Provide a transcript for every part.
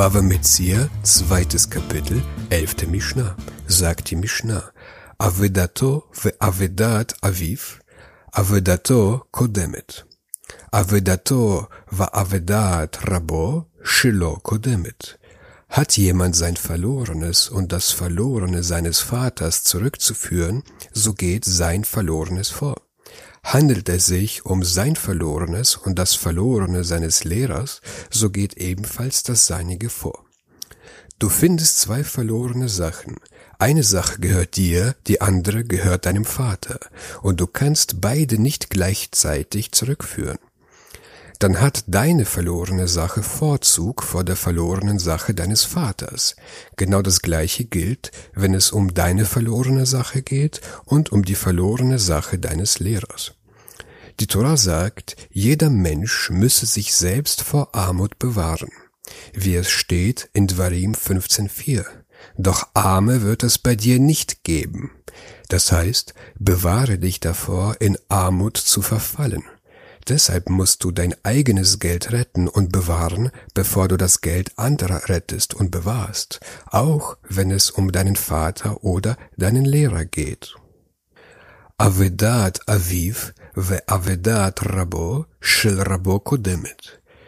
Bava Metzia, zweites Kapitel, elfte Mishnah, sagt die Mishnah, Avedato ve Avedat Aviv, Avedato kodemet. Avedato va Avedat Rabo, Shilo kodemet. Hat jemand sein Verlorenes und das Verlorene seines Vaters zurückzuführen, so geht sein Verlorenes vor. Handelt es sich um sein Verlorenes und das Verlorene seines Lehrers, so geht ebenfalls das Seinige vor. Du findest zwei verlorene Sachen. Eine Sache gehört dir, die andere gehört deinem Vater, und du kannst beide nicht gleichzeitig zurückführen. Dann hat deine verlorene Sache Vorzug vor der verlorenen Sache deines Vaters. Genau das gleiche gilt, wenn es um deine verlorene Sache geht und um die verlorene Sache deines Lehrers. Die Torah sagt, jeder Mensch müsse sich selbst vor Armut bewahren, wie es steht in Dvarim 15.4. Doch Arme wird es bei dir nicht geben. Das heißt, bewahre dich davor, in Armut zu verfallen. Deshalb musst du dein eigenes Geld retten und bewahren, bevor du das Geld anderer rettest und bewahrst, auch wenn es um deinen Vater oder deinen Lehrer geht. Avedat Aviv ואבדת רבו של רבו קודמת,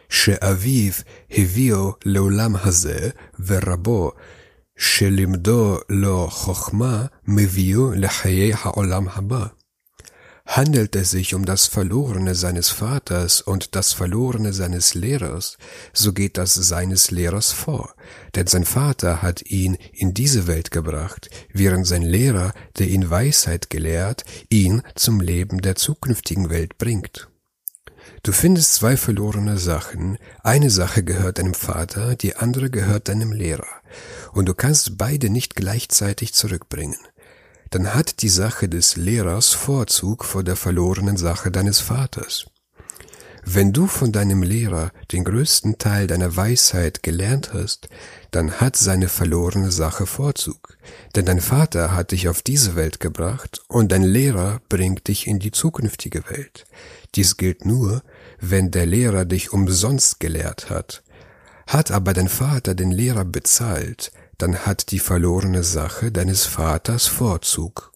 שאביו הביאו לעולם הזה, ורבו שלימדו לו חוכמה, מביאו לחיי העולם הבא. Handelt es sich um das Verlorene seines Vaters und das Verlorene seines Lehrers, so geht das seines Lehrers vor, denn sein Vater hat ihn in diese Welt gebracht, während sein Lehrer, der ihn Weisheit gelehrt, ihn zum Leben der zukünftigen Welt bringt. Du findest zwei verlorene Sachen, eine Sache gehört deinem Vater, die andere gehört deinem Lehrer, und du kannst beide nicht gleichzeitig zurückbringen dann hat die Sache des Lehrers Vorzug vor der verlorenen Sache deines Vaters. Wenn du von deinem Lehrer den größten Teil deiner Weisheit gelernt hast, dann hat seine verlorene Sache Vorzug, denn dein Vater hat dich auf diese Welt gebracht und dein Lehrer bringt dich in die zukünftige Welt. Dies gilt nur, wenn der Lehrer dich umsonst gelehrt hat. Hat aber dein Vater den Lehrer bezahlt, dann hat die verlorene Sache deines Vaters Vorzug.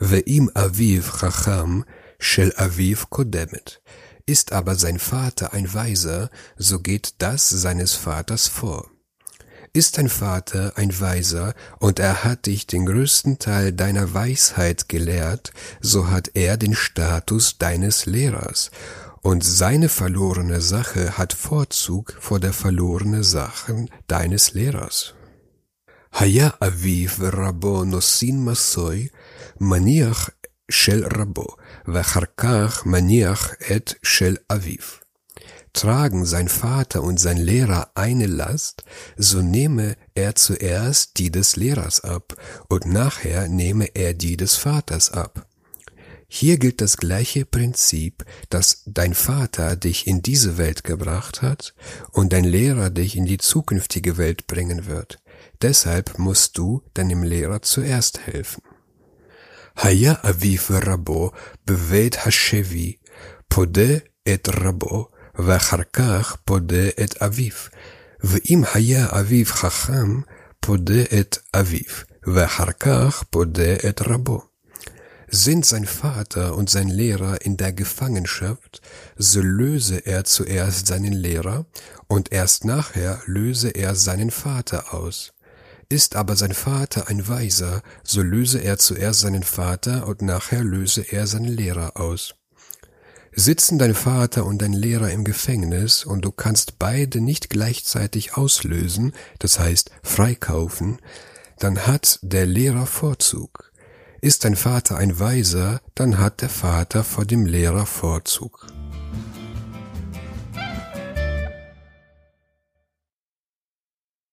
Ve'im aviv chacham shel aviv kodemet. Ist aber sein Vater ein Weiser, so geht das seines Vaters vor. Ist dein Vater ein Weiser und er hat dich den größten Teil deiner Weisheit gelehrt, so hat er den Status deines Lehrers und seine verlorene Sache hat Vorzug vor der verlorene Sachen deines Lehrers. היה אביו ורבו נושאים מסוי, מניח של רבו, ואחר כך מניח את של אביו. Tragen sein Vater und sein Lehrer eine Last, so nehme er zuerst die des Lehrers ab und nachher nehme er die des Vaters ab. Hier gilt das gleiche Prinzip, dass dein Vater dich in diese Welt gebracht hat und dein Lehrer dich in die zukünftige Welt bringen wird. Deshalb musst du deinem Lehrer zuerst helfen. היה אביו ורבו בבית השבי, פודה את רבו, ואחר כך פודה את אביו. ואם היה אביו חכם, פודה את אביו, ואחר כך פודה את רבו. Sind sein Vater und sein Lehrer in der Gefangenschaft, so löse er zuerst seinen Lehrer und erst nachher löse er seinen Vater aus. Ist aber sein Vater ein Weiser, so löse er zuerst seinen Vater und nachher löse er seinen Lehrer aus. Sitzen dein Vater und dein Lehrer im Gefängnis und du kannst beide nicht gleichzeitig auslösen, das heißt freikaufen, dann hat der Lehrer Vorzug. Ist dein Vater ein Weiser, dann hat der Vater vor dem Lehrer Vorzug.